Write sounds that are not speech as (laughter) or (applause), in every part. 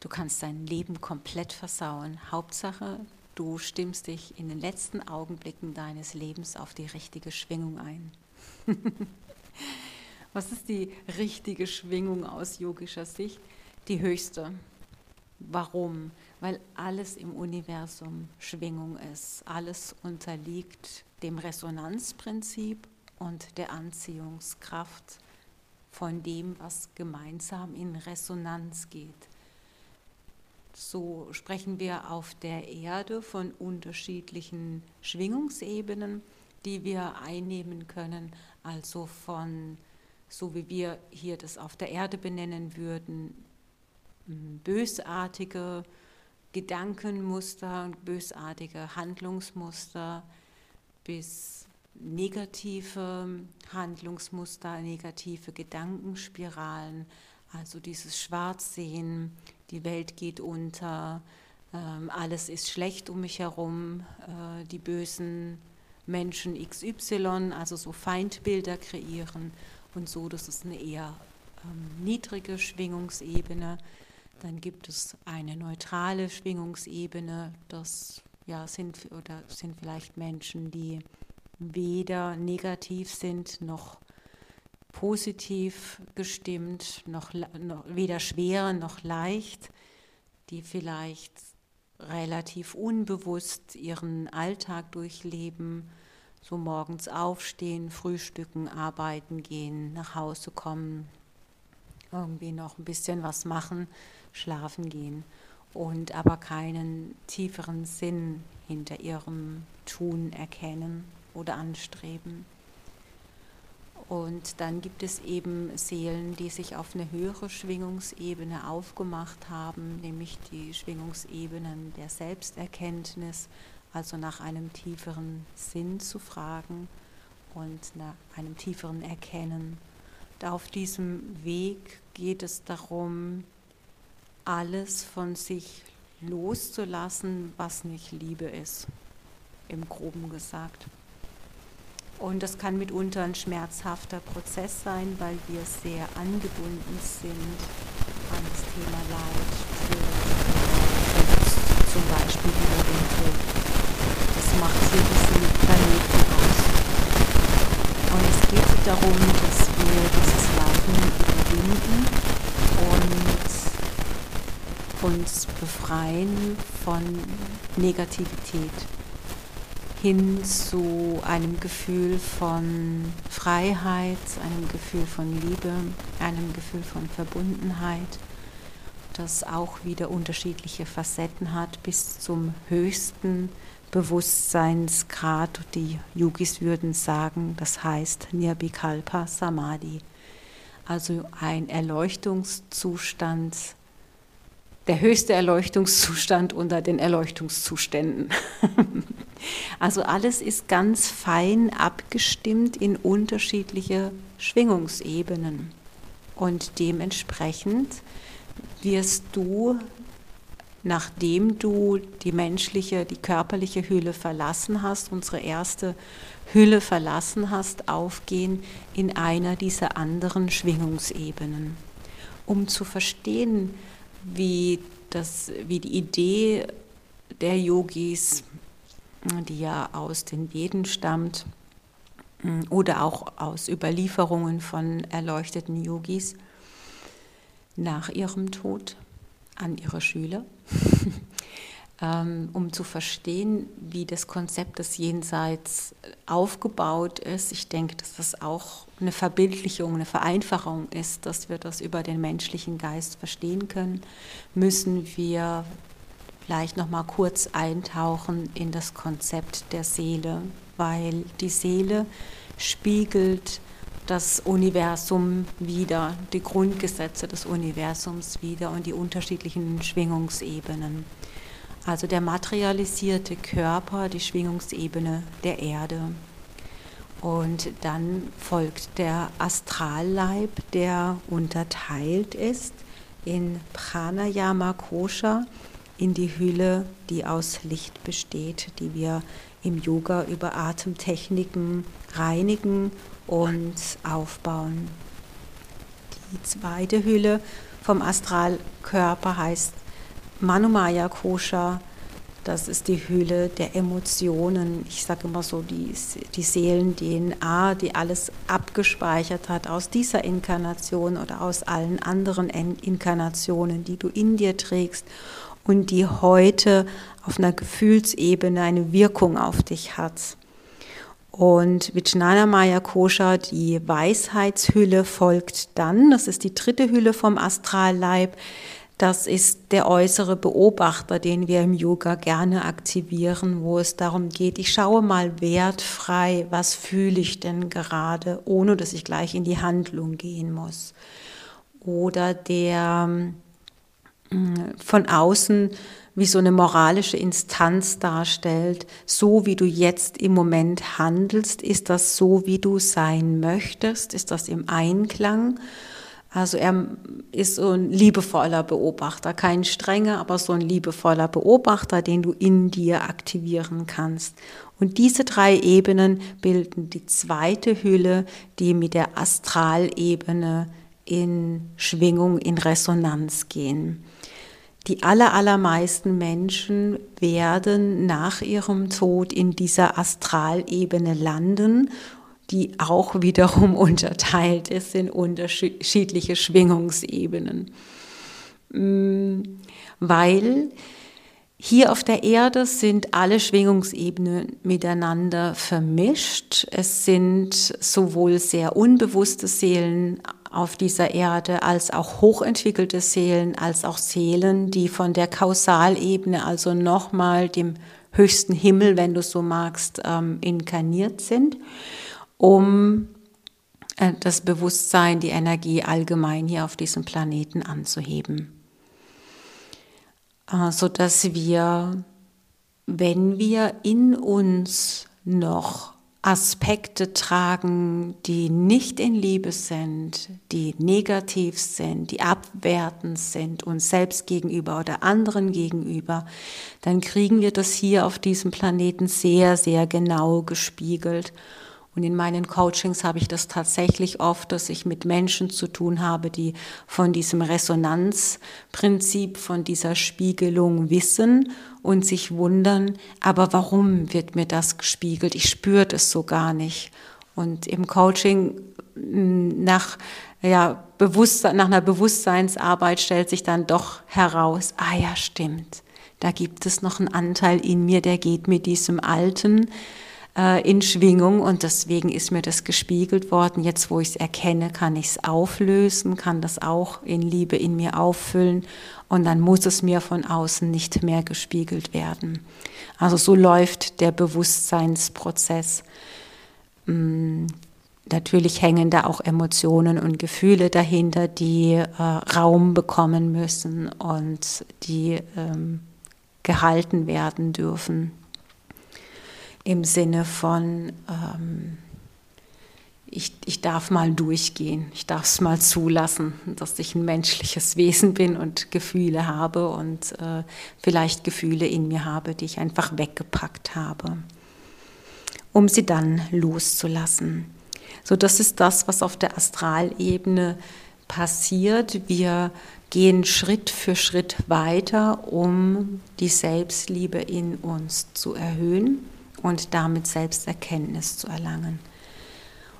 Du kannst dein Leben komplett versauen. Hauptsache, du stimmst dich in den letzten Augenblicken deines Lebens auf die richtige Schwingung ein. (laughs) Was ist die richtige Schwingung aus yogischer Sicht? Die höchste. Warum? Weil alles im Universum Schwingung ist. Alles unterliegt dem Resonanzprinzip und der Anziehungskraft von dem, was gemeinsam in Resonanz geht. So sprechen wir auf der Erde von unterschiedlichen Schwingungsebenen, die wir einnehmen können, also von, so wie wir hier das auf der Erde benennen würden, bösartige Gedankenmuster und bösartige Handlungsmuster bis negative Handlungsmuster, negative Gedankenspiralen, also dieses Schwarzsehen, die Welt geht unter, ähm, alles ist schlecht um mich herum, äh, die bösen Menschen XY, also so Feindbilder kreieren und so, das ist eine eher ähm, niedrige Schwingungsebene. Dann gibt es eine neutrale Schwingungsebene, das ja, sind, oder sind vielleicht Menschen, die weder negativ sind noch positiv gestimmt, noch, noch weder schwer noch leicht, die vielleicht relativ unbewusst ihren Alltag durchleben, so morgens aufstehen, frühstücken, arbeiten gehen, nach Hause kommen, irgendwie noch ein bisschen was machen, schlafen gehen und aber keinen tieferen Sinn hinter ihrem Tun erkennen oder anstreben. Und dann gibt es eben Seelen, die sich auf eine höhere Schwingungsebene aufgemacht haben, nämlich die Schwingungsebenen der Selbsterkenntnis, also nach einem tieferen Sinn zu fragen und nach einem tieferen Erkennen. Und auf diesem Weg geht es darum, alles von sich loszulassen, was nicht Liebe ist, im groben gesagt. Und das kann mitunter ein schmerzhafter Prozess sein, weil wir sehr angebunden sind an das Thema Leid, Verlust, zum Beispiel über den Tod. Das macht hier diesen Planeten aus. Und es geht darum, dass wir dieses Leiden überwinden und uns befreien von Negativität hin zu einem Gefühl von Freiheit, einem Gefühl von Liebe, einem Gefühl von Verbundenheit, das auch wieder unterschiedliche Facetten hat, bis zum höchsten Bewusstseinsgrad. Die Yogis würden sagen, das heißt Nirbikalpa Samadhi, also ein Erleuchtungszustand, der höchste Erleuchtungszustand unter den Erleuchtungszuständen. (laughs) Also alles ist ganz fein abgestimmt in unterschiedliche Schwingungsebenen. Und dementsprechend wirst du, nachdem du die menschliche, die körperliche Hülle verlassen hast, unsere erste Hülle verlassen hast, aufgehen in einer dieser anderen Schwingungsebenen. Um zu verstehen, wie, das, wie die Idee der Yogis die ja aus den Veden stammt mm, oder auch aus Überlieferungen von erleuchteten Yogis nach ihrem Tod an ihre Schüler, (laughs) ähm, um zu verstehen, wie das Konzept des Jenseits aufgebaut ist. Ich denke, dass das auch eine Verbildlichung, eine Vereinfachung ist, dass wir das über den menschlichen Geist verstehen können, müssen wir vielleicht noch mal kurz eintauchen in das Konzept der Seele, weil die Seele spiegelt das Universum wieder, die Grundgesetze des Universums wieder und die unterschiedlichen Schwingungsebenen. also der materialisierte Körper, die Schwingungsebene der Erde. Und dann folgt der Astralleib, der unterteilt ist in Pranayama Kosha, in die Hülle, die aus Licht besteht, die wir im Yoga über Atemtechniken reinigen und aufbauen. Die zweite Hülle vom Astralkörper heißt Manumaya Kosha. Das ist die Hülle der Emotionen. Ich sage immer so, die, die Seelen-DNA, die alles abgespeichert hat aus dieser Inkarnation oder aus allen anderen Inkarnationen, die du in dir trägst und die heute auf einer Gefühlsebene eine Wirkung auf dich hat. Und Vijnana Maya Kosha, die Weisheitshülle, folgt dann. Das ist die dritte Hülle vom Astralleib. Das ist der äußere Beobachter, den wir im Yoga gerne aktivieren, wo es darum geht, ich schaue mal wertfrei, was fühle ich denn gerade, ohne dass ich gleich in die Handlung gehen muss. Oder der von außen wie so eine moralische Instanz darstellt, so wie du jetzt im Moment handelst, ist das so, wie du sein möchtest, ist das im Einklang. Also er ist so ein liebevoller Beobachter, kein strenger, aber so ein liebevoller Beobachter, den du in dir aktivieren kannst. Und diese drei Ebenen bilden die zweite Hülle, die mit der Astralebene in Schwingung, in Resonanz gehen. Die allermeisten Menschen werden nach ihrem Tod in dieser Astralebene landen, die auch wiederum (laughs) unterteilt ist in unterschiedliche Schwingungsebenen. Mm, weil hier auf der Erde sind alle Schwingungsebenen miteinander vermischt. Es sind sowohl sehr unbewusste Seelen auf dieser Erde als auch hochentwickelte Seelen, als auch Seelen, die von der Kausalebene, also nochmal dem höchsten Himmel, wenn du so magst, ähm, inkarniert sind, um äh, das Bewusstsein, die Energie allgemein hier auf diesem Planeten anzuheben. Äh, so dass wir, wenn wir in uns noch Aspekte tragen, die nicht in Liebe sind, die negativ sind, die abwertend sind, uns selbst gegenüber oder anderen gegenüber, dann kriegen wir das hier auf diesem Planeten sehr, sehr genau gespiegelt. Und in meinen Coachings habe ich das tatsächlich oft, dass ich mit Menschen zu tun habe, die von diesem Resonanzprinzip, von dieser Spiegelung wissen und sich wundern, aber warum wird mir das gespiegelt? Ich spüre das so gar nicht. Und im Coaching mm, nach, ja, Bewusstsein, nach einer Bewusstseinsarbeit stellt sich dann doch heraus, ah ja, stimmt, da gibt es noch einen Anteil in mir, der geht mit diesem alten, äh, in Schwingung und deswegen ist mir das gespiegelt worden. Jetzt, wo ich es erkenne, kann ich es auflösen, kann das auch in Liebe in mir auffüllen und dann muss es mir von außen nicht mehr gespiegelt werden. Also so läuft der Bewusstseinsprozess. Mm, natürlich hängen da auch Emotionen und Gefühle dahinter, die äh, Raum bekommen müssen und die ähm, gehalten werden dürfen im Sinne von, ähm, ich, ich darf mal durchgehen, ich darf es mal zulassen, dass ich ein menschliches (laughs) Wesen bin und Gefühle habe und äh, vielleicht Gefühle in mir habe, die ich einfach weggepackt habe, um sie dann loszulassen. So, das ist das, was auf der Astralebene passiert. Wir gehen Schritt für Schritt weiter, um die Selbstliebe in uns zu erhöhen und damit Selbsterkenntnis zu erlangen.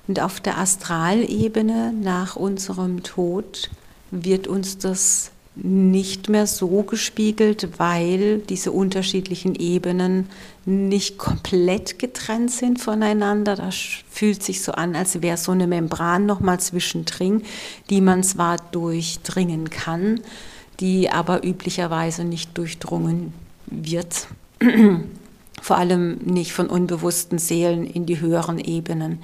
Und auf der Astralebene nach unserem Tod wird uns das nicht mehr so gespiegelt, weil diese unterschiedlichen Ebenen nicht komplett getrennt sind voneinander. Das fühlt sich so an, als wäre so eine Membran nochmal zwischendrin, die man zwar durchdringen kann, die aber üblicherweise nicht durchdrungen wird (clears throat) vor allem nicht von unbewussten Seelen in die höheren Ebenen.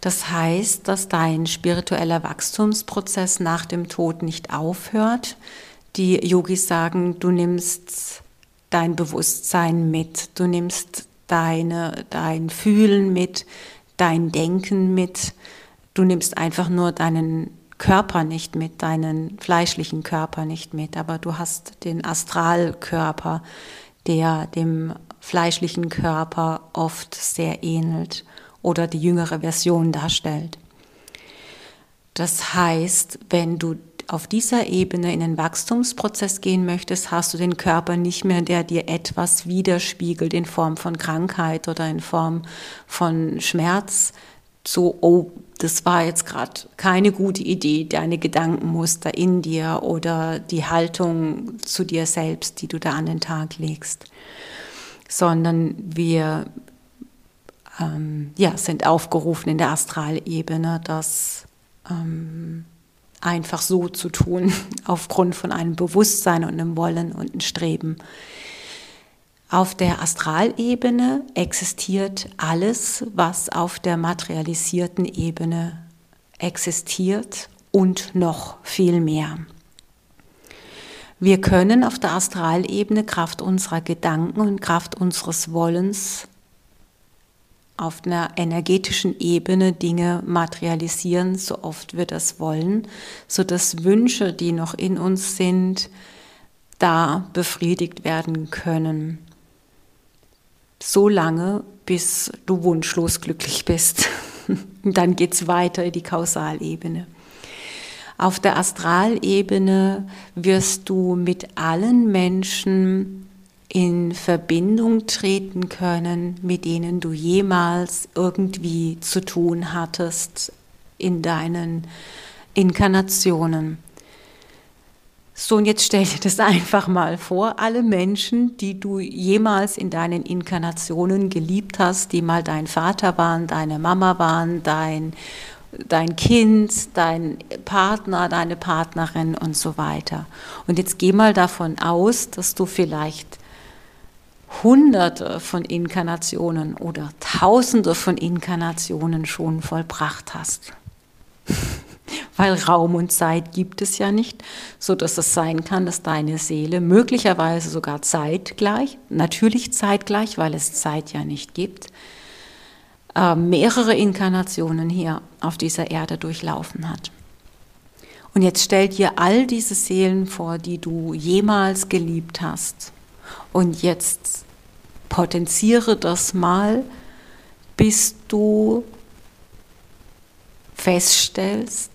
Das heißt, dass dein spiritueller Wachstumsprozess nach dem Tod nicht aufhört. Die Yogis sagen, du nimmst dein Bewusstsein mit, du nimmst deine, dein Fühlen mit, dein Denken mit, du nimmst einfach nur deinen Körper nicht mit, deinen fleischlichen Körper nicht mit, aber du hast den Astralkörper, der dem fleischlichen Körper oft sehr ähnelt oder die jüngere Version darstellt. Das heißt, wenn du auf dieser Ebene in den Wachstumsprozess gehen möchtest, hast du den Körper nicht mehr, der dir etwas widerspiegelt in Form von Krankheit oder in Form von Schmerz. So, oh, das war jetzt gerade keine gute Idee, deine Gedankenmuster in dir oder die Haltung zu dir selbst, die du da an den Tag legst, sondern wir ähm, ja, sind aufgerufen in der Astralebene, das ähm, einfach so zu tun, (laughs) aufgrund von einem Bewusstsein und einem Wollen und einem Streben. Auf der Astralebene existiert alles, was auf der materialisierten Ebene existiert und noch viel mehr. Wir können auf der Astralebene Kraft unserer Gedanken und Kraft unseres Wollens auf einer energetischen Ebene Dinge materialisieren, so oft wir das wollen, so dass Wünsche, die noch in uns sind, da befriedigt werden können. So lange, bis du wunschlos glücklich bist. (laughs) Dann geht es weiter in die Kausalebene. Auf der Astralebene wirst du mit allen Menschen in Verbindung treten können, mit denen du jemals irgendwie zu tun hattest in deinen Inkarnationen. So, und jetzt stell dir das (laughs) einfach mal vor, alle Menschen, die du jemals in deinen Inkarnationen geliebt hast, die mal dein Vater waren, deine Mama waren, dein, dein Kind, dein Partner, deine Partnerin und so weiter. Und jetzt geh mal davon aus, dass du vielleicht Hunderte von Inkarnationen oder Tausende von Inkarnationen schon vollbracht hast. (laughs) Weil Raum und Zeit gibt es ja nicht, so dass es sein kann, dass deine Seele möglicherweise sogar zeitgleich, natürlich zeitgleich, weil es Zeit ja nicht gibt, äh, mehrere Inkarnationen hier auf dieser Erde durchlaufen hat. Und jetzt stell dir all diese Seelen vor, die du jemals geliebt hast. Und jetzt potenziere das mal, bis du feststellst,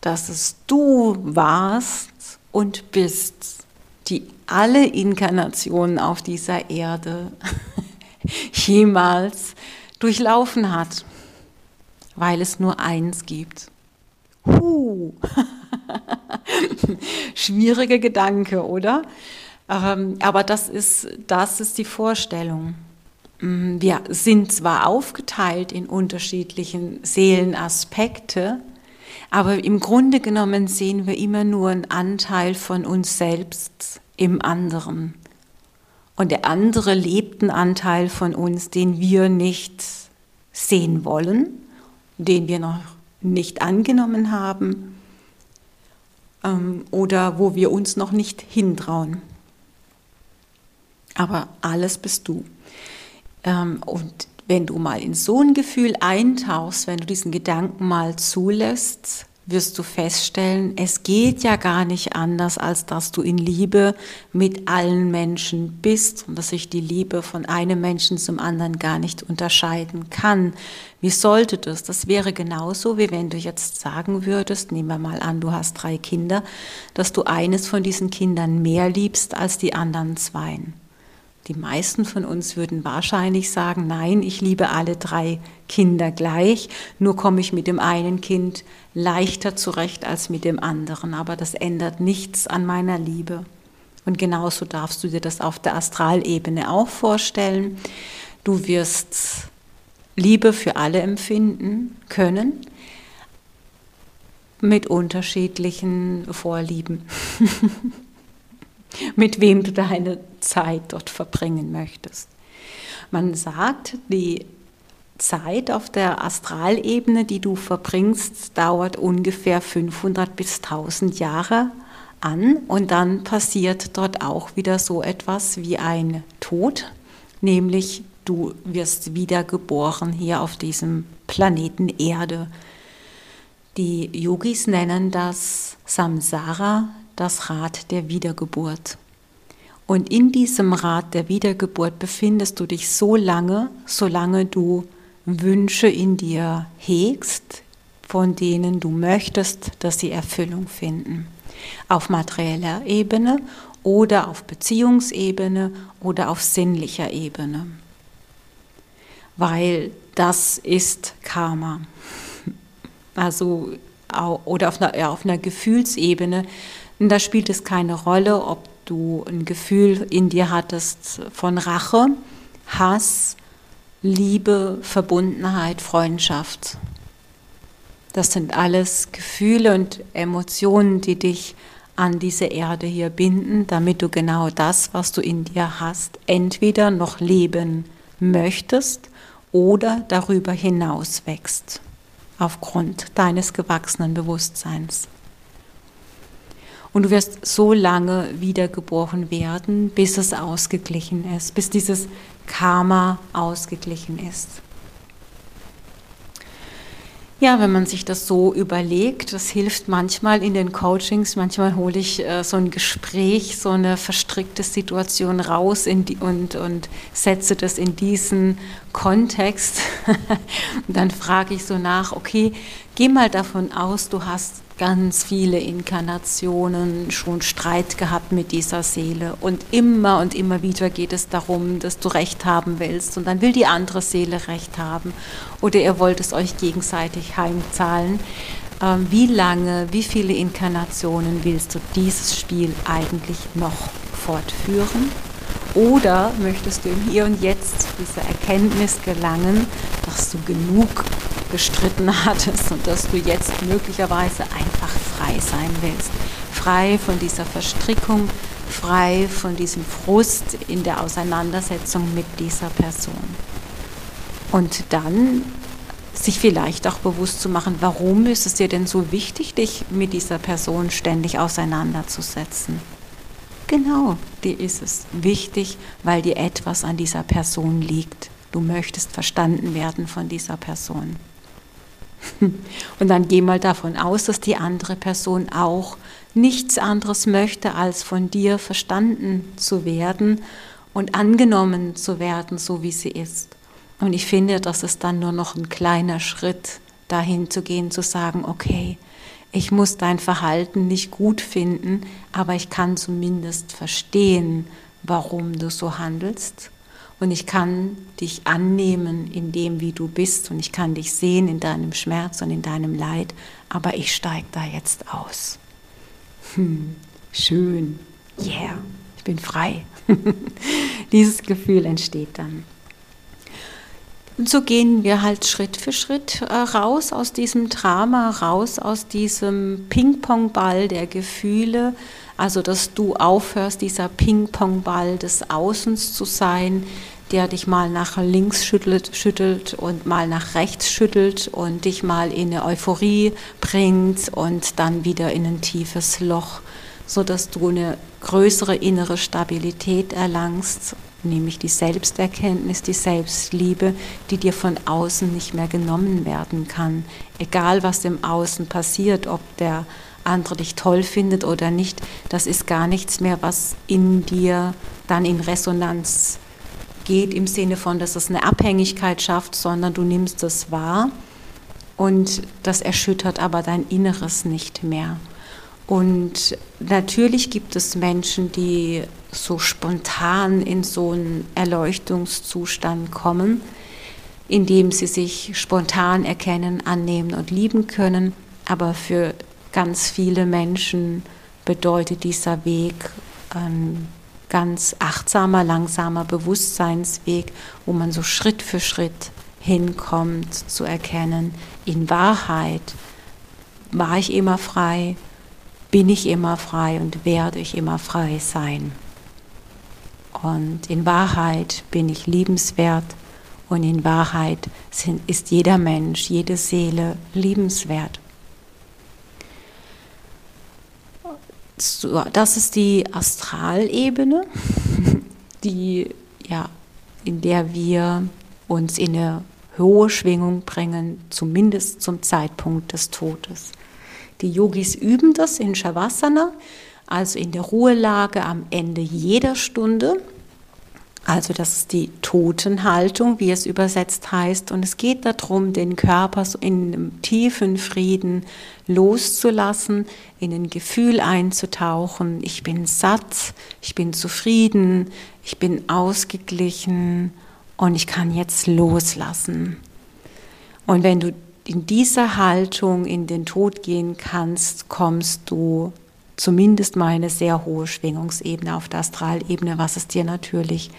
dass es du warst und bist, die alle Inkarnationen auf dieser Erde (laughs) jemals durchlaufen hat, weil es nur eins gibt. Huh. (laughs) Schwieriger Gedanke, oder? Ähm, aber das ist, das ist die Vorstellung. Mm, wir sind zwar aufgeteilt in unterschiedlichen Seelenaspekte, aber im Grunde genommen sehen wir immer nur einen Anteil von uns selbst im anderen. Und der andere lebt einen Anteil von uns, den wir nicht sehen wollen, den wir noch nicht angenommen haben ähm, oder wo wir uns noch nicht hintrauen. Aber alles bist du. Ähm, und wenn du mal in so ein Gefühl eintauchst, wenn du diesen Gedanken mal zulässt, wirst du feststellen, es geht ja gar nicht anders, als dass du in Liebe mit allen Menschen bist und dass sich die Liebe von einem Menschen zum anderen gar nicht unterscheiden kann. Wie sollte das? Das wäre genauso, wie wenn du jetzt sagen würdest, nehmen wir mal an, du hast drei Kinder, dass du eines von diesen Kindern mehr liebst als die anderen zweien. Die meisten von uns würden wahrscheinlich sagen, nein, ich liebe alle drei Kinder gleich, nur komme ich mit dem einen Kind leichter zurecht als mit dem anderen, aber das ändert nichts an meiner Liebe. Und genauso darfst du dir das auf der Astralebene auch vorstellen. Du wirst Liebe für alle empfinden können mit unterschiedlichen Vorlieben. (laughs) mit wem du deine Zeit dort verbringen möchtest. Man sagt, die Zeit auf der Astralebene, die du verbringst, dauert ungefähr 500 bis 1000 Jahre an und dann passiert dort auch wieder so etwas wie ein Tod, nämlich du wirst wiedergeboren hier auf diesem Planeten Erde. Die Yogis nennen das Samsara, das Rad der Wiedergeburt. Und in diesem Rad der Wiedergeburt befindest du dich so lange, solange du Wünsche in dir hegst, von denen du möchtest, dass sie Erfüllung finden. Auf materieller Ebene oder auf Beziehungsebene oder auf sinnlicher Ebene. Weil das ist Karma. (laughs) Also, oder auf einer, ja, auf einer Gefühlsebene. Und da spielt es keine Rolle, ob du ein Gefühl in dir hattest von Rache, Hass, Liebe, Verbundenheit, Freundschaft. Das sind alles Gefühle und Emotionen, die dich an diese Erde hier binden, damit du genau das, was du in dir hast, entweder noch leben möchtest oder darüber hinaus wächst, aufgrund deines gewachsenen Bewusstseins. Und du wirst so lange wiedergeboren werden, bis es ausgeglichen ist, bis dieses Karma ausgeglichen ist. Ja, wenn man sich das so überlegt, das hilft manchmal in den Coachings, manchmal hole ich äh, so ein Gespräch, so eine verstrickte Situation raus die, und, und setze das in diesen Kontext. und (laughs) dann frage ich so nach, okay, geh mal davon aus, du hast ganz viele Inkarnationen schon Streit gehabt mit dieser Seele. Und immer und immer wieder geht es darum, dass du Recht haben willst. Und dann will die andere Seele Recht haben. Oder ihr wollt es euch gegenseitig heimzahlen. Ähm, wie lange, wie viele Inkarnationen willst du dieses Spiel eigentlich noch fortführen? Oder möchtest du im Hier und Jetzt dieser Erkenntnis gelangen, dass du genug gestritten hattest und dass du jetzt möglicherweise einfach frei sein willst. Frei von dieser Verstrickung, frei von diesem Frust in der Auseinandersetzung mit dieser Person. Und dann sich vielleicht auch bewusst zu machen, warum ist es dir denn so wichtig, dich mit dieser Person ständig auseinanderzusetzen. Genau, dir ist es wichtig, weil dir etwas an dieser Person liegt. Du möchtest verstanden werden von dieser Person. (laughs) Und dann geh mal davon aus, dass die andere Person auch nichts anderes möchte, als von dir verstanden zu werden und angenommen zu werden, so wie sie ist. Und ich finde, das ist dann nur noch ein kleiner Schritt, dahin zu gehen, zu sagen, okay, ich muss dein Verhalten nicht gut finden, aber ich kann zumindest verstehen, warum du so handelst und ich kann dich annehmen in dem, wie du bist und ich kann dich sehen in deinem Schmerz und in deinem Leid, aber ich steige da jetzt aus. Hm, schön, yeah, ich bin frei. (laughs) Dieses Gefühl entsteht dann. Und so gehen wir halt Schritt für Schritt äh, raus aus diesem Drama, raus aus diesem Ping-Pong-Ball der Gefühle, also dass du aufhörst, dieser Ping-Pong-Ball des Außens zu sein, der dich mal nach links schüttelt, schüttelt und mal nach rechts schüttelt und dich mal in eine Euphorie bringt und dann wieder in ein tiefes Loch, sodass du eine größere innere Stabilität erlangst, nämlich die Selbsterkenntnis, die Selbstliebe, die dir von außen nicht mehr genommen werden kann. Egal was im Außen passiert, ob der andere dich toll findet oder nicht, das ist gar nichts mehr, was in dir dann in Resonanz geht im Sinne von, dass es eine Abhängigkeit schafft, sondern du nimmst es wahr und das erschüttert aber dein Inneres nicht mehr. Und natürlich gibt es Menschen, die so spontan in so einen Erleuchtungszustand kommen, indem sie sich spontan erkennen, annehmen und lieben können. Aber für ganz viele Menschen bedeutet dieser Weg ein ganz achtsamer, langsamer Bewusstseinsweg, wo man so Schritt für Schritt hinkommt zu erkennen, in Wahrheit war ich immer frei, bin ich immer frei und werde ich immer frei sein. Und in Wahrheit bin ich liebenswert und in Wahrheit ist jeder Mensch, jede Seele liebenswert. So, das ist die Astralebene, (laughs) die, ja, in der wir uns in eine hohe Schwingung bringen, zumindest zum Zeitpunkt des Todes. Die Yogis üben das in Shavasana, also in der Ruhelage am Ende jeder Stunde. Also das ist die Totenhaltung, wie es übersetzt heißt. Und es geht darum, den Körper in einem tiefen Frieden loszulassen, in ein Gefühl einzutauchen. Ich bin satt, ich bin zufrieden, ich bin ausgeglichen und ich kann jetzt loslassen. Und wenn du in dieser Haltung in den Tod gehen kannst, kommst du zumindest mal eine sehr hohe Schwingungsebene auf der Astralebene, was es dir natürlich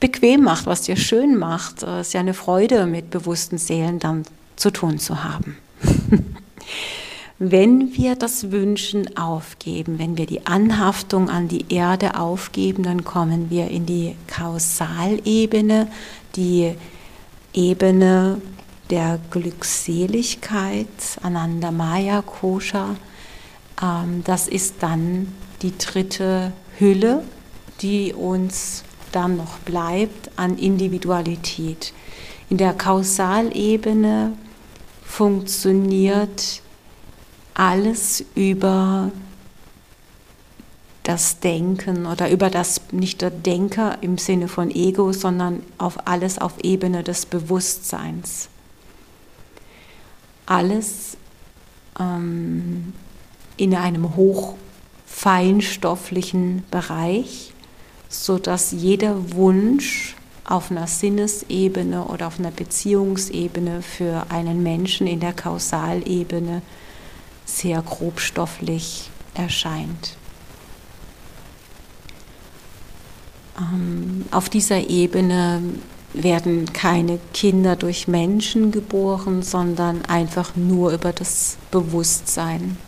bequem macht, was dir schön macht. Es ist ja eine Freude, mit bewussten Seelen dann zu tun zu haben. (laughs) wenn wir das Wünschen aufgeben, wenn wir die Anhaftung an die Erde aufgeben, dann kommen wir in die Kausalebene, die Ebene der Glückseligkeit, Ananda Maya Kosha. Ähm, das ist dann die dritte Hülle, die uns dann noch bleibt an Individualität. In der Kausalebene funktioniert alles über das Denken oder über das nicht der Denker im Sinne von Ego, sondern auf alles auf Ebene des Bewusstseins. Alles ähm, in einem hochfeinstofflichen Bereich, sodass jeder Wunsch auf einer Sinnesebene oder auf einer Beziehungsebene für einen Menschen in der Kausalebene sehr grobstofflich erscheint. Ähm, auf dieser Ebene werden keine Kinder durch Menschen geboren, sondern einfach nur über das Bewusstsein.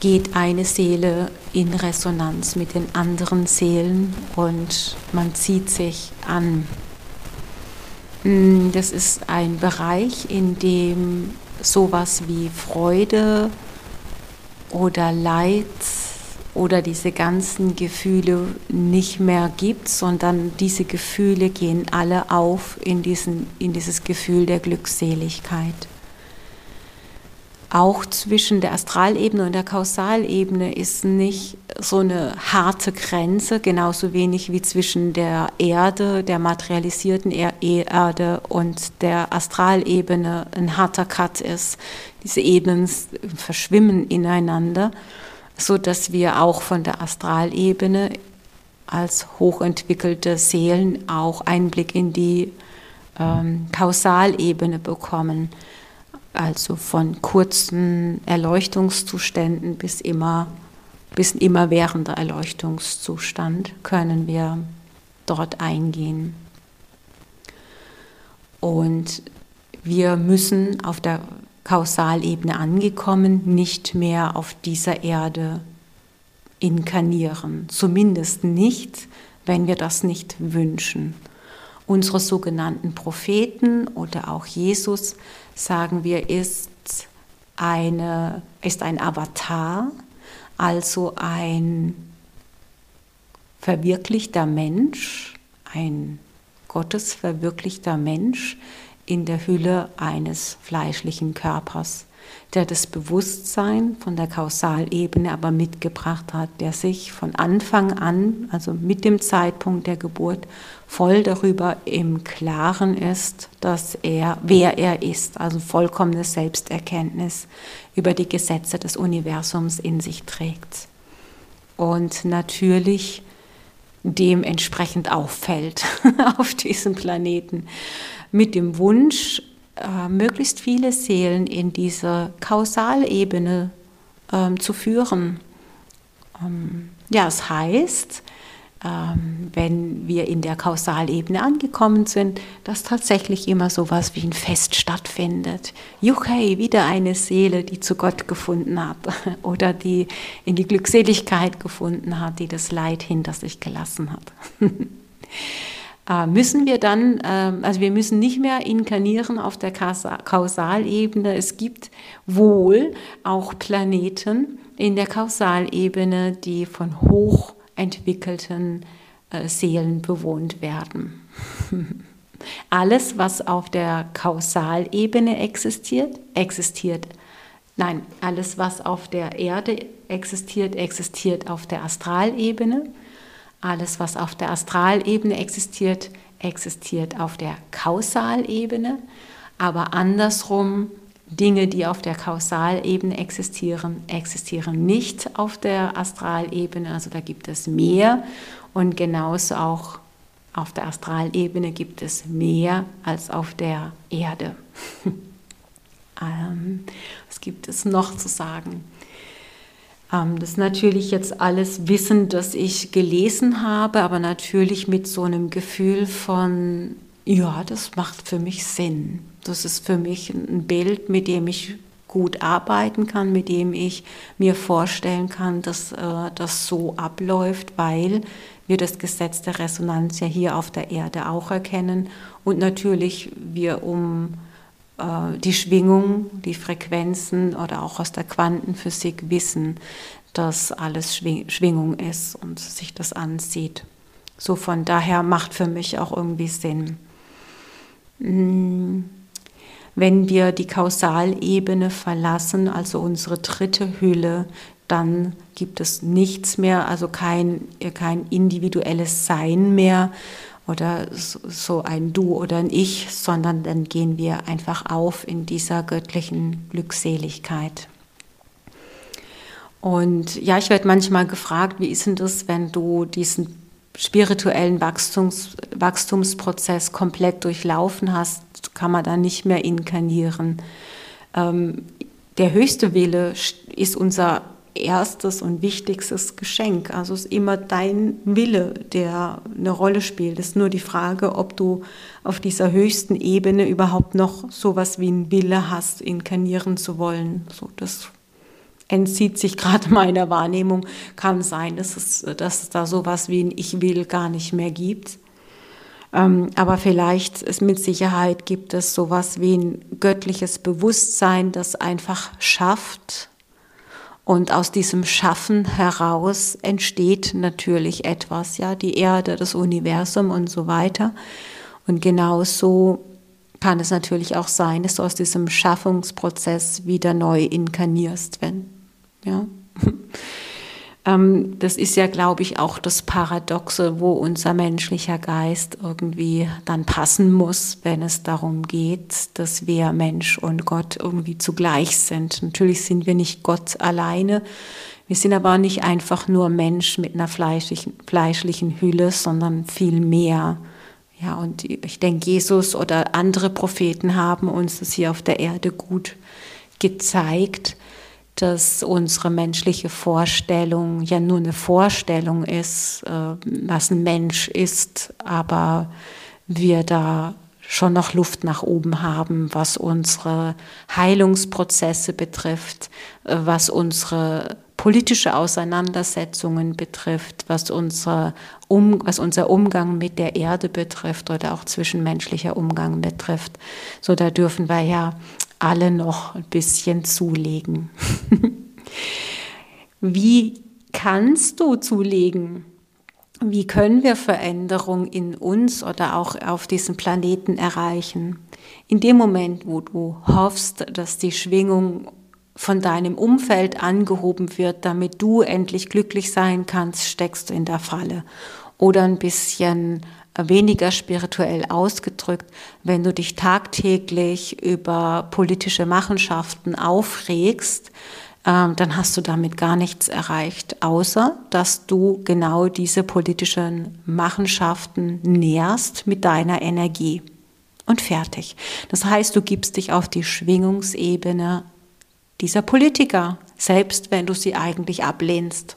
Geht eine Seele in Resonanz mit den anderen Seelen und man zieht sich an. Mm, das ist ein Bereich, in dem sowas wie Freude oder Leid oder diese ganzen Gefühle nicht mehr gibt, sondern diese Gefühle gehen alle auf in, diesen, in dieses Gefühl der Glückseligkeit auch zwischen der Astralebene und der Kausalebene ist nicht so eine harte Grenze, genauso wenig wie zwischen der Erde, der materialisierten Erde und der Astralebene ein harter Cut ist. Diese Ebenen verschwimmen ineinander, so dass wir auch von der Astralebene als hochentwickelte Seelen auch Einblick in die ähm, Kausalebene bekommen also von kurzen Erleuchtungszuständen bis immer bis immerwährender Erleuchtungszustand können wir dort eingehen. Und wir müssen auf der Kausalebene angekommen nicht mehr auf dieser Erde inkarnieren, zumindest nicht, wenn wir das nicht wünschen. Unsere sogenannten Propheten oder auch Jesus sagen wir, ist, eine, ist ein Avatar, also ein verwirklichter Mensch, ein gottesverwirklichter Mensch in der Hülle eines fleischlichen Körpers der das Bewusstsein von der Kausalebene aber mitgebracht hat, der sich von Anfang an, also mit dem Zeitpunkt der Geburt, voll darüber im Klaren ist, dass er, wer er ist, also vollkommene Selbsterkenntnis über die Gesetze des Universums in sich trägt. Und natürlich dementsprechend auffällt (laughs) auf diesem Planeten mit dem Wunsch, äh, möglichst viele Seelen in diese Kausalebene ähm, zu führen. Ähm, ja, es heißt, ähm, wenn wir in der Kausalebene angekommen sind, dass tatsächlich immer so etwas wie ein Fest stattfindet. Juchei, wieder eine Seele, die zu Gott gefunden hat (laughs) oder die in die Glückseligkeit gefunden hat, die das Leid hinter sich gelassen hat. (laughs) äh, müssen wir dann, äh, also wir müssen nicht mehr inkarnieren auf der Kausalebene. Es gibt wohl auch Planeten in der Kausalebene, die von hochentwickelten äh, Seelen bewohnt werden. (laughs) Alles, was auf der Kausalebene existiert, existiert. Nein, alles, was auf der Erde existiert, existiert auf der Astralebene. Alles, was auf der Astralebene existiert, existiert auf der Kausalebene. Aber andersrum, Dinge, die auf der Kausalebene existieren, existieren nicht auf der Astralebene. Also da gibt es mehr. Und genauso auch auf der Astralebene gibt es mehr als auf der Erde. (laughs) ähm, was gibt es noch zu sagen? Ähm, das ist natürlich jetzt alles Wissen, das ich gelesen habe, aber natürlich mit so einem Gefühl von, ja, das macht für mich Sinn. Das ist für mich ein Bild, mit dem ich gut arbeiten kann, mit dem ich mir vorstellen kann, dass äh, das so abläuft, weil wir das Gesetz der Resonanz ja hier auf der Erde auch erkennen und natürlich wir um die Schwingung, die Frequenzen oder auch aus der Quantenphysik wissen, dass alles Schwingung ist und sich das ansieht. So von daher macht für mich auch irgendwie Sinn. Hm. Wenn wir die Kausalebene verlassen, also unsere dritte Hülle, dann gibt es nichts mehr, also kein, kein individuelles Sein mehr oder so ein Du oder ein Ich, sondern dann gehen wir einfach auf in dieser göttlichen Glückseligkeit. Und ja, ich werde manchmal gefragt, wie ist denn das, wenn du diesen spirituellen Wachstums, Wachstumsprozess komplett durchlaufen hast, kann man da nicht mehr inkarnieren. Ähm, der höchste Wille ist unser erstes und wichtigstes Geschenk. Also es ist immer dein Wille, der eine Rolle spielt. Es ist nur die Frage, ob du auf dieser höchsten Ebene überhaupt noch sowas wie einen Wille hast, inkarnieren zu wollen. So, das entzieht sich gerade (laughs) meiner Wahrnehmung. Kann sein, dass es, dass es da sowas wie ein Ich will gar nicht mehr gibt. Ähm, aber vielleicht ist mit Sicherheit gibt es sowas wie ein göttliches Bewusstsein, das einfach schafft, und aus diesem Schaffen heraus entsteht natürlich etwas, ja, die Erde, das Universum und so weiter. Und genauso kann es natürlich auch sein, dass du aus diesem Schaffungsprozess wieder neu inkarnierst, wenn, ja. Ähm, das ist ja, glaube ich, auch das Paradoxe, wo unser menschlicher Geist irgendwie dann passen muss, wenn es darum geht, dass wir Mensch und Gott irgendwie zugleich sind. Natürlich sind wir nicht Gott alleine. Wir sind aber nicht einfach nur Mensch mit einer fleischlichen, fleischlichen Hülle, sondern viel mehr. Ja, und ich denke, Jesus oder andere Propheten haben uns das hier auf der Erde gut gezeigt dass unsere menschliche Vorstellung ja nur eine Vorstellung ist, äh, was ein Mensch ist, aber wir da schon noch Luft nach oben haben, was unsere Heilungsprozesse betrifft, äh, was unsere politische Auseinandersetzungen betrifft, was, unsere um, was unser Umgang mit der Erde betrifft oder auch zwischenmenschlicher Umgang betrifft. So, da dürfen wir ja alle noch ein bisschen zulegen. (laughs) Wie kannst du zulegen? Wie können wir Veränderung in uns oder auch auf diesem Planeten erreichen? In dem Moment, wo du hoffst, dass die Schwingung von deinem Umfeld angehoben wird, damit du endlich glücklich sein kannst, steckst du in der Falle. Oder ein bisschen weniger spirituell ausgedrückt, wenn du dich tagtäglich über politische Machenschaften aufregst, ähm, dann hast du damit gar nichts erreicht, außer dass du genau diese politischen Machenschaften nährst mit deiner Energie. Und fertig. Das heißt, du gibst dich auf die Schwingungsebene dieser Politiker, selbst wenn du sie eigentlich ablehnst.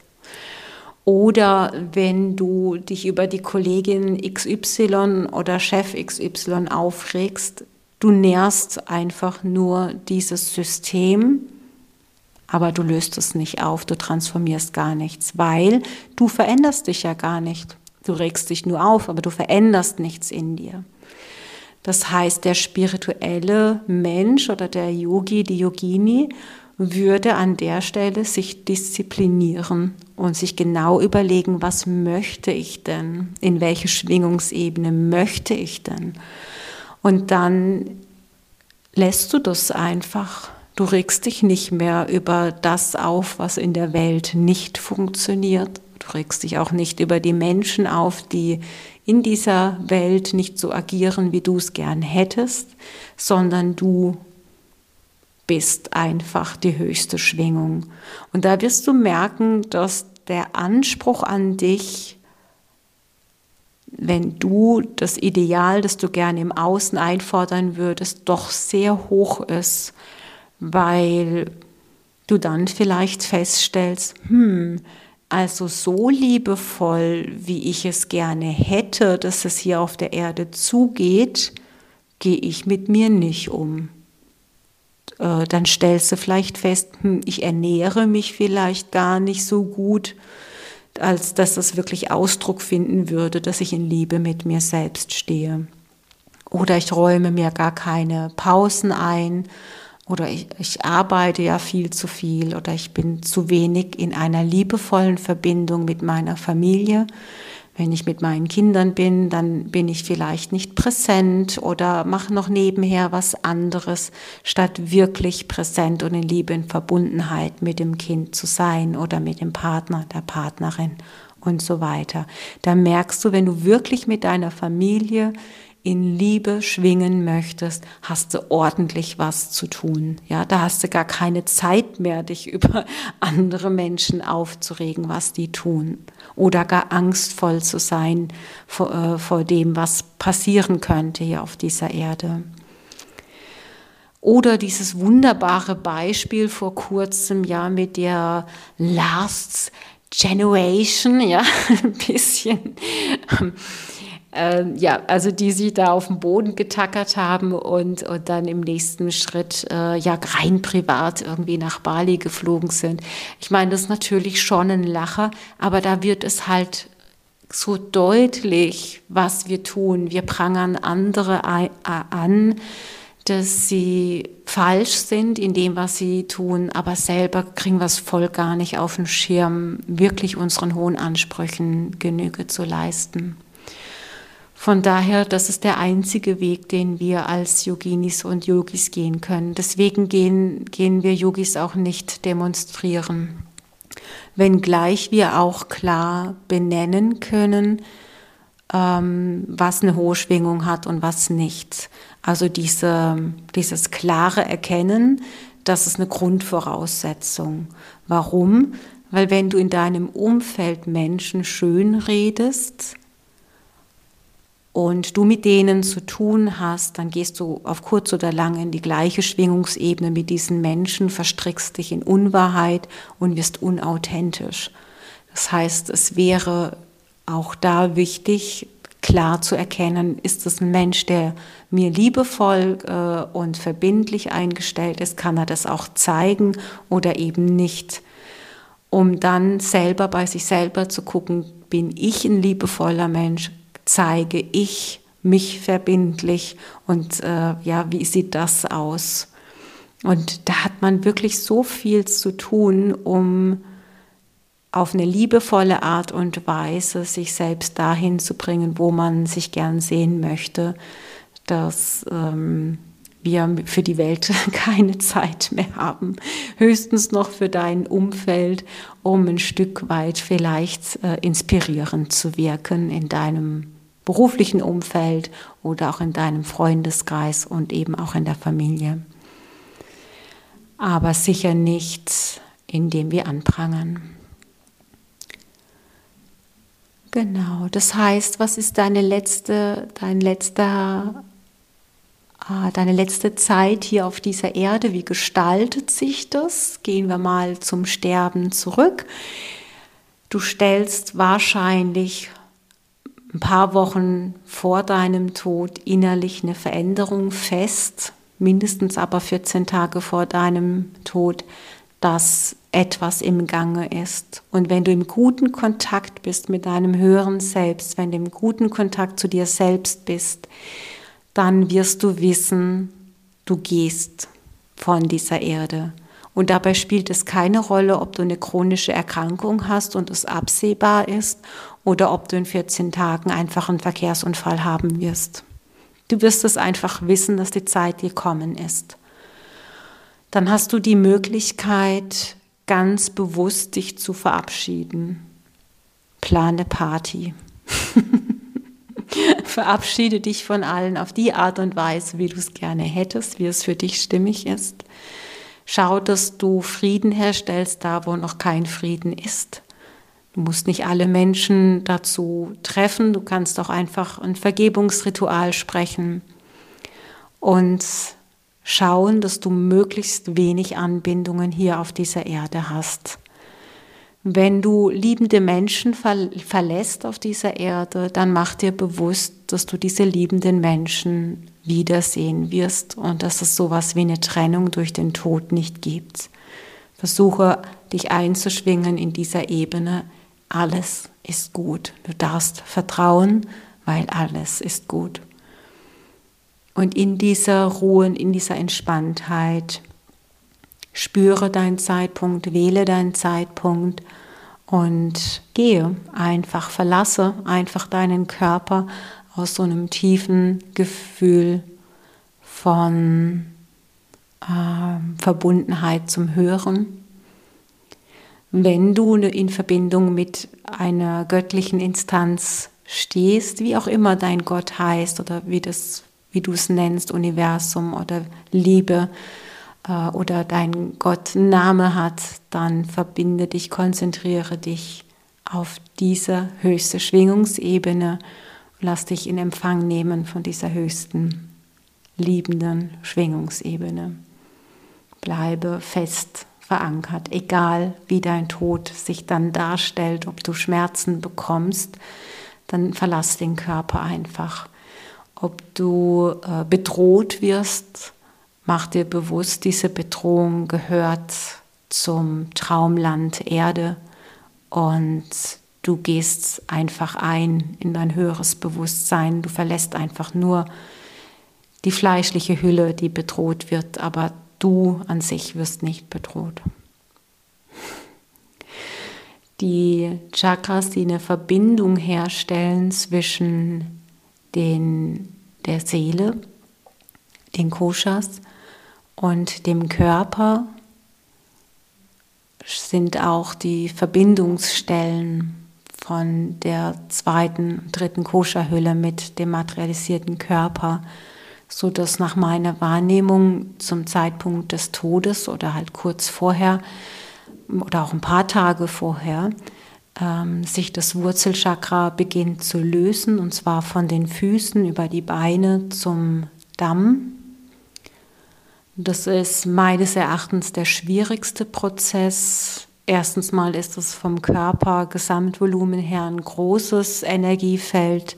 Oder wenn du dich über die Kollegin XY oder Chef XY aufregst, du nährst einfach nur dieses System, aber du löst es nicht auf, du transformierst gar nichts, weil du veränderst dich ja gar nicht. Du regst dich nur auf, aber du veränderst nichts in dir. Das heißt, der spirituelle Mensch oder der Yogi, die Yogini, würde an der Stelle sich disziplinieren und sich genau überlegen, was möchte ich denn? In welche Schwingungsebene möchte ich denn? Und dann lässt du das einfach. Du regst dich nicht mehr über das auf, was in der Welt nicht funktioniert. Du regst dich auch nicht über die Menschen auf, die in dieser Welt nicht so agieren, wie du es gern hättest, sondern du bist einfach die höchste Schwingung. Und da wirst du merken, dass der Anspruch an dich, wenn du das Ideal, das du gerne im Außen einfordern würdest, doch sehr hoch ist, weil du dann vielleicht feststellst, hm, also so liebevoll, wie ich es gerne hätte, dass es hier auf der Erde zugeht, gehe ich mit mir nicht um. Äh, dann stellst du vielleicht fest, hm, ich ernähre mich vielleicht gar nicht so gut, als dass das wirklich Ausdruck finden würde, dass ich in Liebe mit mir selbst stehe. Oder ich räume mir gar keine Pausen ein oder ich, ich arbeite ja viel zu viel oder ich bin zu wenig in einer liebevollen Verbindung mit meiner Familie. Wenn ich mit meinen Kindern bin, dann bin ich vielleicht nicht präsent oder mache noch nebenher was anderes, statt wirklich präsent und in Liebe und Verbundenheit mit dem Kind zu sein oder mit dem Partner, der Partnerin und so weiter. Da merkst du, wenn du wirklich mit deiner Familie in Liebe schwingen möchtest, hast du ordentlich was zu tun. Ja, da hast du gar keine Zeit mehr, dich (laughs) über andere Menschen aufzuregen, was die tun. Oder gar angstvoll zu sein vor, äh, vor dem, was passieren könnte hier auf dieser Erde. Oder dieses wunderbare Beispiel vor kurzem, ja, mit der Last Generation, ja, (laughs) ein bisschen äh, ja, also die sich da auf den Boden getackert haben und, und dann im nächsten Schritt äh, ja rein privat irgendwie nach Bali geflogen sind. Ich meine, das ist natürlich schon ein Lacher, aber da wird es halt so deutlich, was wir tun. Wir prangern andere an, dass sie falsch sind in dem, was sie tun, aber selber kriegen wir es voll gar nicht auf den Schirm, wirklich unseren hohen Ansprüchen Genüge zu leisten. Von daher, das ist der einzige Weg, den wir als Yoginis und Yogis gehen können. Deswegen gehen, gehen wir Yogis auch nicht demonstrieren. Wenngleich wir auch klar benennen können, ähm, was eine hohe Schwingung hat und was nicht. Also diese, dieses klare Erkennen, das ist eine Grundvoraussetzung. Warum? Weil wenn du in deinem Umfeld Menschen schön redest, und du mit denen zu tun hast, dann gehst du auf kurz oder lang in die gleiche Schwingungsebene mit diesen Menschen, verstrickst dich in Unwahrheit und wirst unauthentisch. Das heißt, es wäre auch da wichtig, klar zu erkennen, ist es ein Mensch, der mir liebevoll äh, und verbindlich eingestellt ist, kann er das auch zeigen oder eben nicht, um dann selber bei sich selber zu gucken, bin ich ein liebevoller Mensch, zeige ich mich verbindlich und äh, ja, wie sieht das aus? Und da hat man wirklich so viel zu tun, um auf eine liebevolle Art und Weise sich selbst dahin zu bringen, wo man sich gern sehen möchte, dass ähm, wir für die Welt (laughs) keine Zeit mehr haben, höchstens noch für dein Umfeld, um ein Stück weit vielleicht äh, inspirierend zu wirken in deinem beruflichen Umfeld oder auch in deinem Freundeskreis und eben auch in der Familie. Aber sicher nicht, indem wir anprangern. Genau, das heißt, was ist deine letzte, dein letzter, äh, deine letzte Zeit hier auf dieser Erde? Wie gestaltet sich das? Gehen wir mal zum Sterben zurück. Du stellst wahrscheinlich ein paar Wochen vor deinem Tod innerlich eine Veränderung fest, mindestens aber 14 Tage vor deinem Tod, dass etwas im Gange ist. Und wenn du im guten Kontakt bist mit deinem höheren Selbst, wenn du im guten Kontakt zu dir selbst bist, dann wirst du wissen, du gehst von dieser Erde. Und dabei spielt es keine Rolle, ob du eine chronische Erkrankung hast und es absehbar ist oder ob du in 14 Tagen einfach einen Verkehrsunfall haben wirst. Du wirst es einfach wissen, dass die Zeit gekommen ist. Dann hast du die Möglichkeit, ganz bewusst dich zu verabschieden. Plane Party. (laughs) Verabschiede dich von allen auf die Art und Weise, wie du es gerne hättest, wie es für dich stimmig ist. Schau, dass du Frieden herstellst, da wo noch kein Frieden ist. Du musst nicht alle Menschen dazu treffen, du kannst auch einfach ein Vergebungsritual sprechen und schauen, dass du möglichst wenig Anbindungen hier auf dieser Erde hast. Wenn du liebende Menschen verlässt auf dieser Erde, dann mach dir bewusst, dass du diese liebenden Menschen wiedersehen wirst und dass es sowas wie eine Trennung durch den Tod nicht gibt. Versuche dich einzuschwingen in dieser Ebene. Alles ist gut. Du darfst vertrauen, weil alles ist gut. Und in dieser Ruhe, in dieser Entspanntheit Spüre deinen Zeitpunkt, wähle deinen Zeitpunkt und gehe einfach, verlasse einfach deinen Körper aus so einem tiefen Gefühl von äh, Verbundenheit zum Hören. Wenn du in Verbindung mit einer göttlichen Instanz stehst, wie auch immer dein Gott heißt oder wie, das, wie du es nennst, Universum oder Liebe, äh, oder dein Gott Name hat, dann verbinde dich, konzentriere dich auf diese höchste Schwingungsebene. Lass dich in Empfang nehmen von dieser höchsten, liebenden Schwingungsebene. Bleibe fest verankert, egal wie dein Tod sich dann darstellt, ob du Schmerzen bekommst, dann verlass den Körper einfach. Ob du äh, bedroht wirst, Mach dir bewusst, diese Bedrohung gehört zum Traumland Erde und du gehst einfach ein in dein höheres Bewusstsein. Du verlässt einfach nur die fleischliche Hülle, die bedroht wird, aber du an sich wirst nicht bedroht. Die Chakras, die eine Verbindung herstellen zwischen den, der Seele, den Koshas und dem Körper sind auch die Verbindungsstellen von der zweiten, dritten Koscherhülle mit dem materialisierten Körper, so dass nach meiner Wahrnehmung zum Zeitpunkt des Todes oder halt kurz vorher oder auch ein paar Tage vorher ähm, sich das Wurzelchakra beginnt zu lösen und zwar von den Füßen über die Beine zum Damm, das ist meines Erachtens der schwierigste Prozess. Erstens mal ist es vom Körper Gesamtvolumen her ein großes Energiefeld.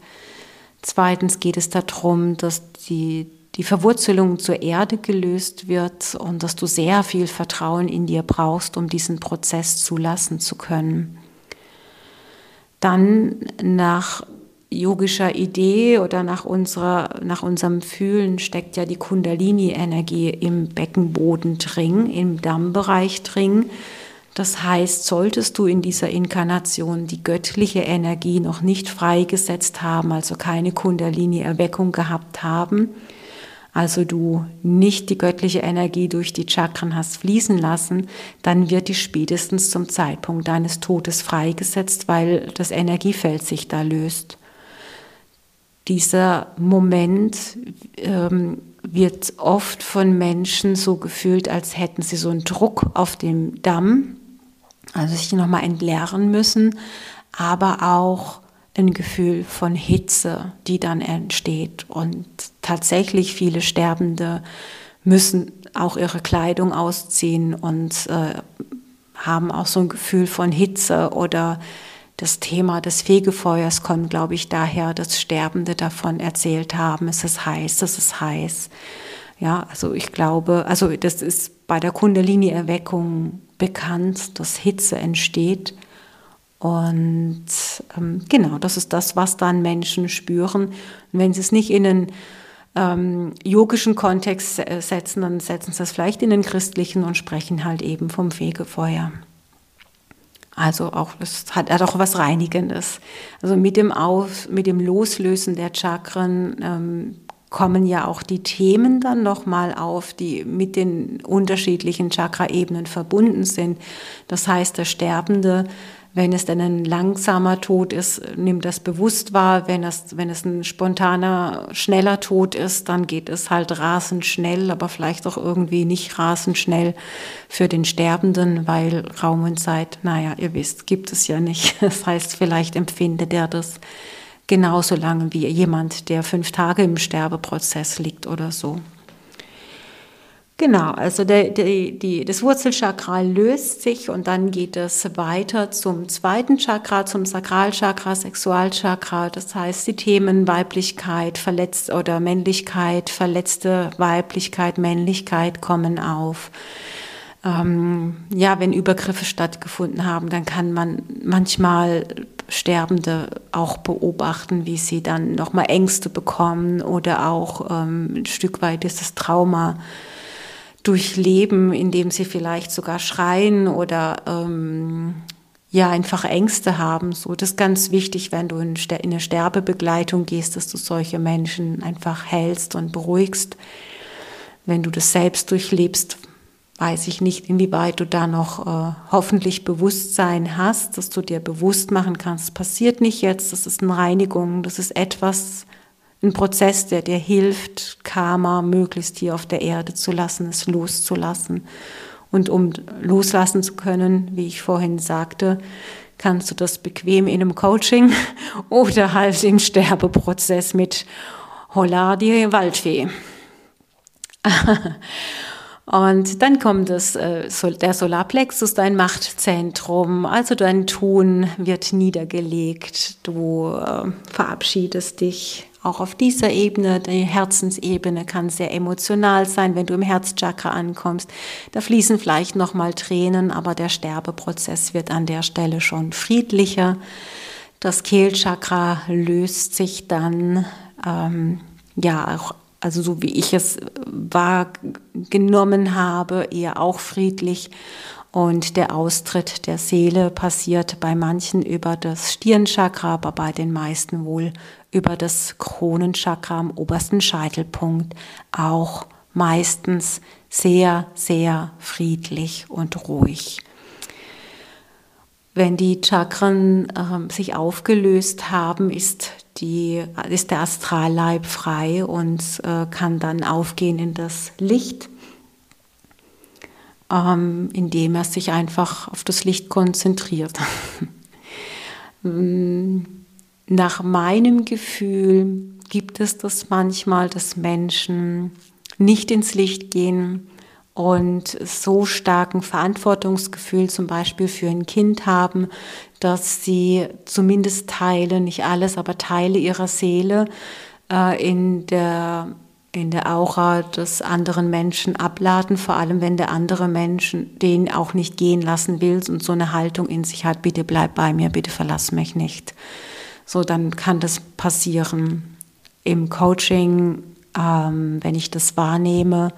Zweitens geht es darum, dass die, die Verwurzelung zur Erde gelöst wird und dass du sehr viel Vertrauen in dir brauchst, um diesen Prozess zulassen zu können. Dann nach yogischer Idee oder nach, unserer, nach unserem Fühlen steckt ja die Kundalini-Energie im Beckenboden drin, im Dammbereich drin. Das heißt, solltest du in dieser Inkarnation die göttliche Energie noch nicht freigesetzt haben, also keine Kundalini-Erweckung gehabt haben, also du nicht die göttliche Energie durch die Chakren hast fließen lassen, dann wird die spätestens zum Zeitpunkt deines Todes freigesetzt, weil das Energiefeld sich da löst. Dieser Moment ähm, wird oft von Menschen so gefühlt, als hätten sie so einen Druck auf dem Damm, also sich nochmal entleeren müssen, aber auch ein Gefühl von Hitze, die dann entsteht. Und tatsächlich viele Sterbende müssen auch ihre Kleidung ausziehen und äh, haben auch so ein Gefühl von Hitze oder das Thema des Fegefeuers kommt, glaube ich, daher, dass Sterbende davon erzählt haben, es ist heiß, es ist heiß. Ja, also ich glaube, also das ist bei der Kundalini-Erweckung bekannt, dass Hitze entsteht. Und ähm, genau, das ist das, was dann Menschen spüren. Und wenn sie es nicht in einen ähm, yogischen Kontext setzen, dann setzen sie das vielleicht in den christlichen und sprechen halt eben vom Fegefeuer. Also auch, es hat, hat auch was Reinigendes. Also mit dem, Auf, mit dem Loslösen der Chakren ähm, kommen ja auch die Themen dann nochmal auf, die mit den unterschiedlichen Chakra-Ebenen verbunden sind. Das heißt, der Sterbende wenn es dann ein langsamer Tod ist, nimmt das bewusst wahr. Wenn es, wenn es ein spontaner, schneller Tod ist, dann geht es halt rasend schnell, aber vielleicht auch irgendwie nicht rasend schnell für den Sterbenden, weil Raum und Zeit, naja, ihr wisst, gibt es ja nicht. (laughs) Das heißt, vielleicht empfindet er das genauso lange wie jemand, der fünf Tage im Sterbeprozess liegt oder so. Genau, also der, der, die, das Wurzelchakra löst sich und dann geht es weiter zum zweiten Chakra, zum Sakralchakra, Sexualchakra. Das heißt, die Themen Weiblichkeit, verletzt oder Männlichkeit, verletzte Weiblichkeit, Männlichkeit kommen auf. Ähm, ja, wenn Übergriffe stattgefunden haben, dann kann man manchmal Sterbende auch beobachten, wie sie dann nochmal Ängste bekommen oder auch ähm, ein Stück weit ist das Trauma durchleben, indem sie vielleicht sogar schreien oder ähm, ja einfach Ängste haben. So, das ist ganz wichtig, wenn du in, eine Sterbebegleitung gehst, dass du solche Menschen einfach hältst und beruhigst. Wenn du das selbst durchlebst, weiß ich nicht, inwieweit du da noch äh, hoffentlich Bewusstsein hast, dass du dir bewusst machen kannst, passiert nicht jetzt, das ist eine Reinigung, das ist etwas, ein Prozess, der dir hilft, Karma möglichst hier auf der Erde zu lassen, es loszulassen. Und um loslassen zu können, wie ich vorhin sagte, kannst du das bequem in einem Coaching (laughs) oder halt im Sterbeprozess mit Holla die Waldfee. (laughs) Und dann kommt das, äh, der Solarplexus, dein Machtzentrum, also dein Tun wird niedergelegt, du äh, verabschiedest dich auch auf dieser Ebene, die Herzensebene kann sehr emotional sein, wenn du im Herzchakra ankommst. Da fließen vielleicht nochmal Tränen, aber der Sterbeprozess wird an der Stelle schon friedlicher. Das Kehlchakra löst sich dann, ähm, ja, auch, also so wie ich es wahrgenommen habe, eher auch friedlich. Und der Austritt der Seele passiert bei manchen über das Stirnchakra, aber bei den meisten wohl über das Kronenchakra am obersten Scheitelpunkt auch meistens sehr, sehr friedlich und ruhig. Wenn die Chakren äh, sich aufgelöst haben, ist, die, ist der Astralleib frei und äh, kann dann aufgehen in das Licht, ähm, indem er sich einfach auf das Licht konzentriert. (laughs) Nach meinem Gefühl gibt es das manchmal, dass Menschen nicht ins Licht gehen und so starken Verantwortungsgefühl zum Beispiel für ein Kind haben, dass sie zumindest Teile, nicht alles, aber Teile ihrer Seele äh, in der in der Aura des anderen Menschen abladen, vor allem wenn der andere Mensch den auch nicht gehen lassen will und so eine Haltung in sich hat, bitte bleib bei mir, bitte verlass mich nicht so dann kann das passieren. Im Coaching, ähm, wenn ich das wahrnehme,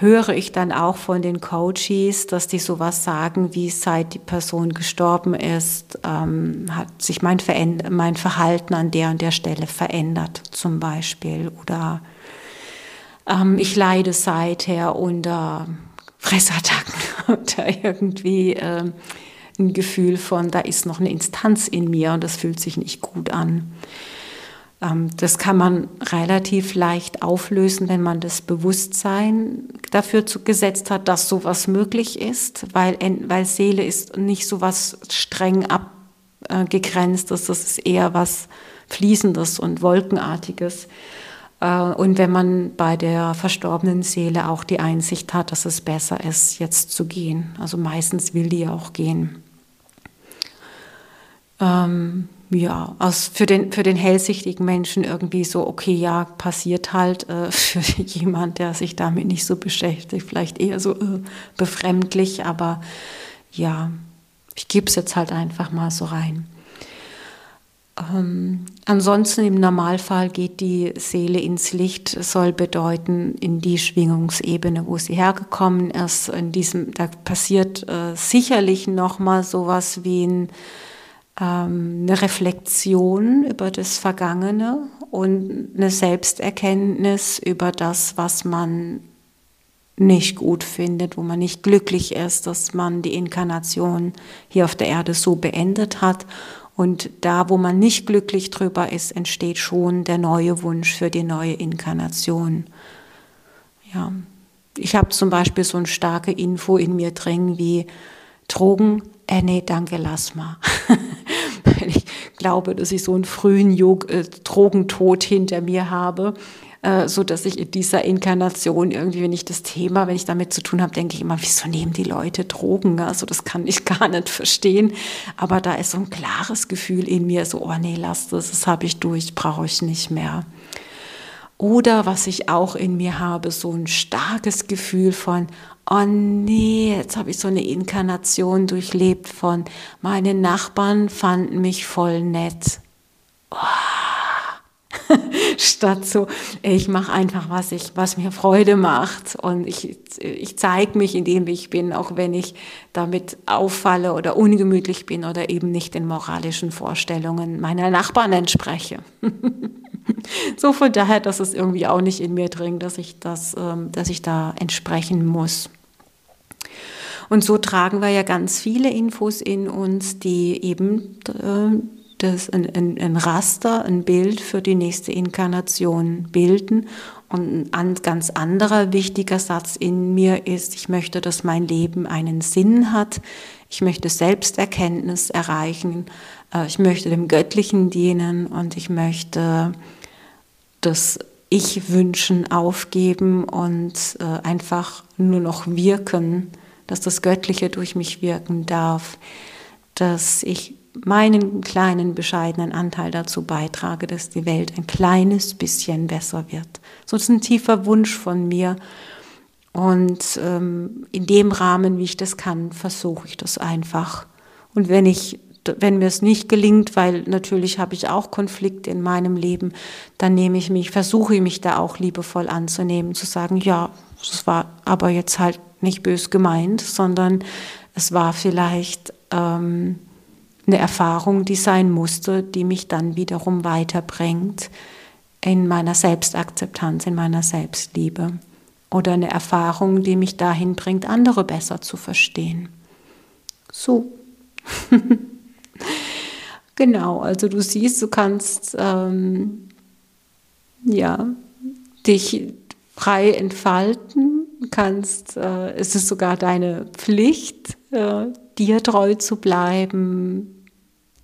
höre ich dann auch von den Coaches, dass die sowas sagen, wie seit die Person gestorben ist, ähm, hat sich mein, mein Verhalten an der und der Stelle verändert, zum Beispiel. Oder ähm, ich leide seither unter Fressattacken (laughs) oder irgendwie ähm, ein Gefühl von, da ist noch eine Instanz in mir und das fühlt sich nicht gut an. Ähm, das kann man relativ leicht auflösen, wenn man das Bewusstsein dafür gesetzt hat, dass sowas möglich ist, weil, weil Seele ist nicht so was streng abgegrenztes, das ist eher was Fließendes und Wolkenartiges. Äh, und wenn man bei der verstorbenen Seele auch die Einsicht hat, dass es besser ist, jetzt zu gehen. Also meistens will die auch gehen. Ähm, ja, aus, für, den, für den hellsichtigen Menschen irgendwie so, okay, ja, passiert halt. Äh, (laughs) für jemand, der sich damit nicht so beschäftigt, vielleicht eher so äh, befremdlich, aber ja, ich gebe es jetzt halt einfach mal so rein. Ähm, ansonsten im Normalfall geht die Seele ins Licht, soll bedeuten in die Schwingungsebene, wo sie hergekommen ist. In diesem, da passiert äh, sicherlich noch mal sowas wie ein, ähm, eine Reflexion über das Vergangene und eine Selbsterkenntnis über das, was man nicht gut findet, wo man nicht glücklich ist, dass man die Inkarnation hier auf der Erde so beendet hat und da, wo man nicht glücklich drüber ist, entsteht schon der neue Wunsch für die neue Inkarnation. Ja, ich habe zum Beispiel so eine starke Info in mir drin wie Drogen, äh, nee, danke, lass mal. (laughs) (laughs) ich glaube, dass ich so einen frühen Jog äh, Drogentod hinter mir habe, äh, so dass ich in dieser Inkarnation irgendwie, wenn ich das Thema, wenn ich damit zu tun habe, denke ich immer, wieso nehmen die Leute Drogen? Also das kann ich (laughs) gar nicht verstehen. Aber da ist so ein klares Gefühl in mir, so, oh nee, lass das, das habe ich durch, brauche ich nicht mehr. Oder was ich auch in mir habe, so ein starkes Gefühl von, oh nee, jetzt habe ich so eine Inkarnation durchlebt von, meine Nachbarn fanden mich voll nett. Oh (laughs) statt so, ich mache einfach, was, ich, was mir Freude macht und ich, ich zeige mich in dem, wie ich bin, auch wenn ich damit auffalle oder ungemütlich bin oder eben nicht den moralischen Vorstellungen meiner Nachbarn entspreche. (laughs) so von daher, dass es irgendwie auch nicht in mir dringt, dass ich, das, ähm, dass ich da entsprechen muss. Und so tragen wir ja ganz viele Infos in uns, die eben äh, das ein, ein, ein Raster, ein Bild für die nächste Inkarnation bilden. Und ein ganz anderer wichtiger Satz in mir ist, ich möchte, dass mein Leben einen Sinn hat. Ich möchte Selbsterkenntnis erreichen. Äh, ich möchte dem Göttlichen dienen und ich möchte das Ich-Wünschen aufgeben und äh, einfach nur noch wirken, dass das Göttliche durch mich wirken darf, dass ich meinen kleinen, bescheidenen Anteil dazu beitrage, dass die Welt ein kleines bisschen besser wird. So ist ein tiefer Wunsch von mir. Und ähm, in dem Rahmen, wie ich das kann, versuche ich das einfach. Und wenn ich wenn mir es nicht gelingt, weil natürlich habe ich auch Konflikte in meinem Leben, dann nehme ich mich, versuche ich mich da auch liebevoll anzunehmen, zu sagen, ja, es war aber jetzt halt nicht bös gemeint, sondern es war vielleicht ähm, eine Erfahrung, die sein musste, die mich dann wiederum weiterbringt in meiner Selbstakzeptanz, in meiner Selbstliebe. Oder eine Erfahrung, die mich dahin bringt, andere besser zu verstehen. So. (laughs) genau, also du siehst, du kannst ähm, ja, dich frei entfalten, kannst, äh, es ist sogar deine Pflicht, äh, dir treu zu bleiben,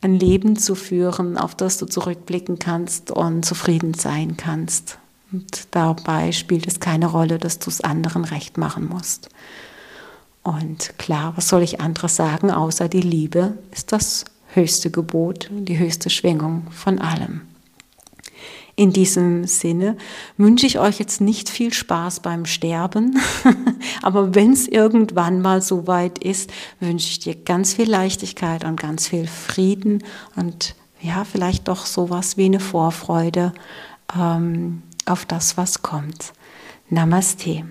ein Leben zu führen, auf das du zurückblicken kannst und zufrieden sein kannst. Und dabei spielt es keine Rolle, dass du es anderen recht machen musst. Und klar, was soll ich anderes sagen, außer die Liebe ist das höchste Gebot, die höchste Schwingung von allem. In diesem Sinne wünsche ich euch jetzt nicht viel Spaß beim Sterben, (laughs) aber wenn es irgendwann mal so weit ist, wünsche ich dir ganz viel Leichtigkeit und ganz viel Frieden und ja, vielleicht doch sowas wie eine Vorfreude ähm, auf das, was kommt. Namaste.